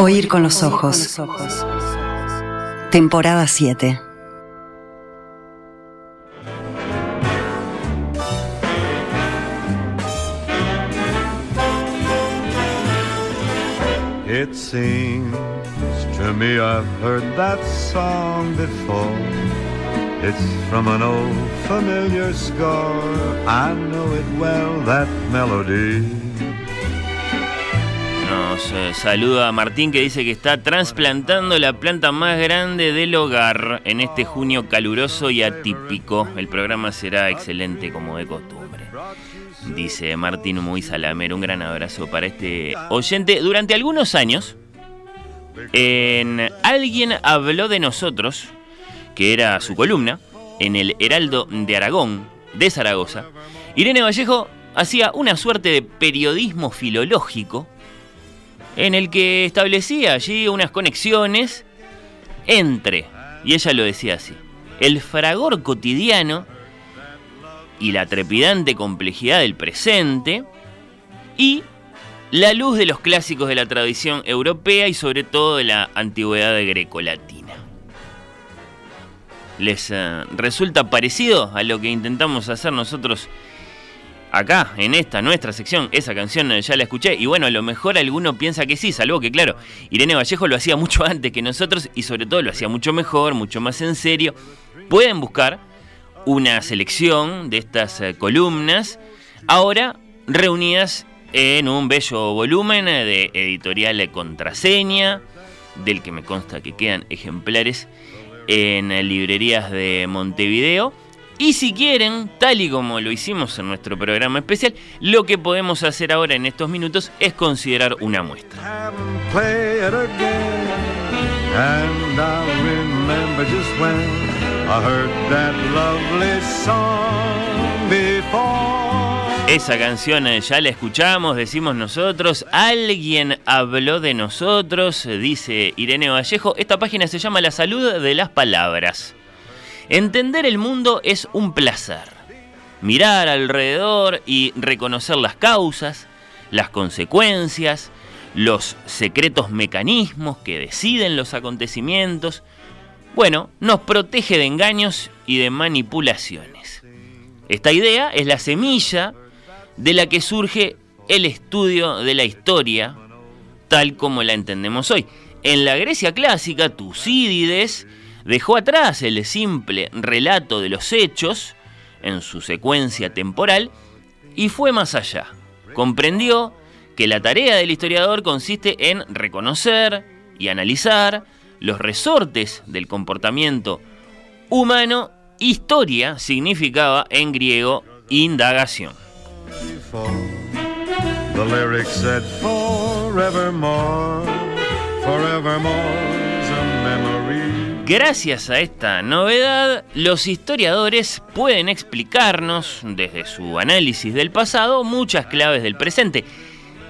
Oír con los ojos. Temporada 7. It seems to me I've heard that song before. It's from an old familiar score. I know it well, that melody. Nos eh, saluda Martín que dice que está trasplantando la planta más grande del hogar en este junio caluroso y atípico. El programa será excelente como de costumbre. Dice Martín muy salamero. Un gran abrazo para este oyente. Durante algunos años, en Alguien habló de nosotros, que era su columna, en el Heraldo de Aragón, de Zaragoza, Irene Vallejo hacía una suerte de periodismo filológico en el que establecía allí unas conexiones entre, y ella lo decía así, el fragor cotidiano y la trepidante complejidad del presente y la luz de los clásicos de la tradición europea y sobre todo de la antigüedad grecolatina. ¿Les eh, resulta parecido a lo que intentamos hacer nosotros acá, en esta nuestra sección, esa canción ya la escuché y bueno, a lo mejor alguno piensa que sí, salvo que claro, Irene Vallejo lo hacía mucho antes que nosotros y sobre todo lo hacía mucho mejor, mucho más en serio. Pueden buscar una selección de estas eh, columnas, ahora reunidas en un bello volumen de editorial Contraseña, del que me consta que quedan ejemplares en librerías de Montevideo y si quieren, tal y como lo hicimos en nuestro programa especial, lo que podemos hacer ahora en estos minutos es considerar una muestra. Esa canción eh, ya la escuchamos, decimos nosotros, alguien habló de nosotros, dice Irene Vallejo. Esta página se llama La salud de las palabras. Entender el mundo es un placer. Mirar alrededor y reconocer las causas, las consecuencias, los secretos mecanismos que deciden los acontecimientos, bueno, nos protege de engaños y de manipulaciones. Esta idea es la semilla de la que surge el estudio de la historia tal como la entendemos hoy. En la Grecia clásica, Tucídides dejó atrás el simple relato de los hechos en su secuencia temporal y fue más allá. Comprendió que la tarea del historiador consiste en reconocer y analizar los resortes del comportamiento humano. Historia significaba en griego indagación. Gracias a esta novedad, los historiadores pueden explicarnos, desde su análisis del pasado, muchas claves del presente.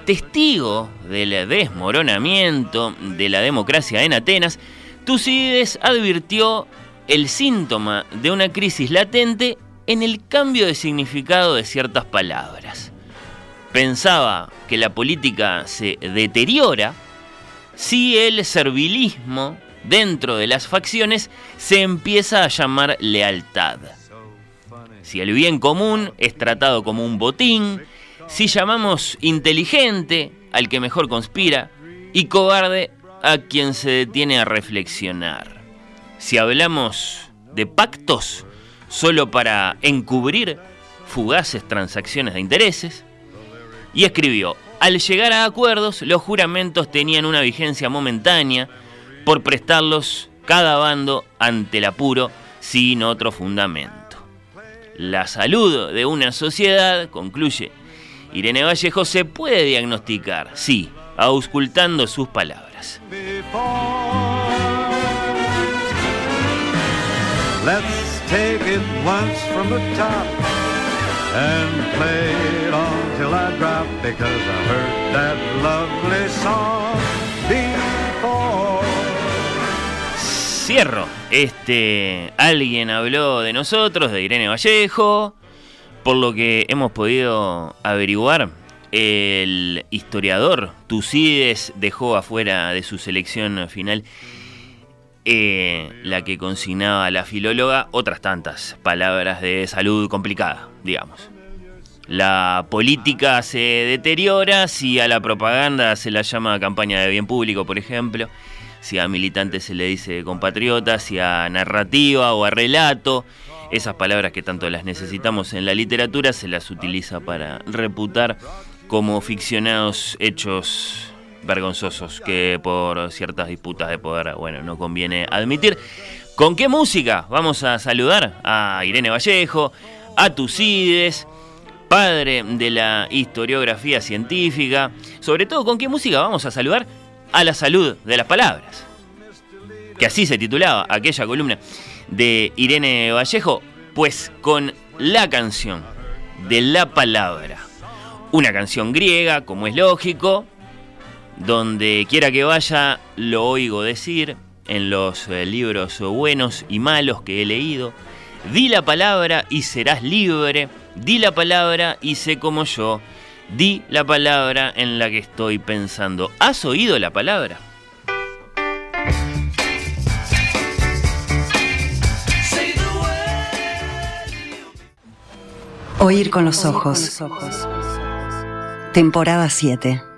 Testigo del desmoronamiento de la democracia en Atenas, Tucídides advirtió el síntoma de una crisis latente en el cambio de significado de ciertas palabras. Pensaba que la política se deteriora si el servilismo dentro de las facciones se empieza a llamar lealtad. Si el bien común es tratado como un botín, si llamamos inteligente al que mejor conspira y cobarde a quien se detiene a reflexionar. Si hablamos de pactos solo para encubrir fugaces transacciones de intereses, y escribió, al llegar a acuerdos, los juramentos tenían una vigencia momentánea, por prestarlos cada bando ante el apuro sin otro fundamento. La salud de una sociedad, concluye Irene Vallejo, se puede diagnosticar, sí, auscultando sus palabras. Let's take it once from the top and play it till I drop because I heard that lovely song cierro. Este, alguien habló de nosotros, de Irene Vallejo. Por lo que hemos podido averiguar, el historiador Tucídides dejó afuera de su selección final eh, la que consignaba la filóloga otras tantas palabras de salud complicada, digamos. La política se deteriora si a la propaganda se la llama campaña de bien público, por ejemplo, si a militantes se le dice compatriota, si a narrativa o a relato. Esas palabras que tanto las necesitamos en la literatura se las utiliza para reputar como ficcionados hechos vergonzosos que por ciertas disputas de poder, bueno, no conviene admitir. ¿Con qué música? Vamos a saludar a Irene Vallejo, a Tucides, padre de la historiografía científica. Sobre todo, ¿con qué música vamos a saludar? A la salud de las palabras. Que así se titulaba aquella columna de Irene Vallejo, pues con la canción de la palabra una canción griega, como es lógico, donde quiera que vaya lo oigo decir en los eh, libros buenos y malos que he leído. Di la palabra y serás libre. Di la palabra y sé como yo. Di la palabra en la que estoy pensando. ¿Has oído la palabra? Oír con los ojos. Temporada 7.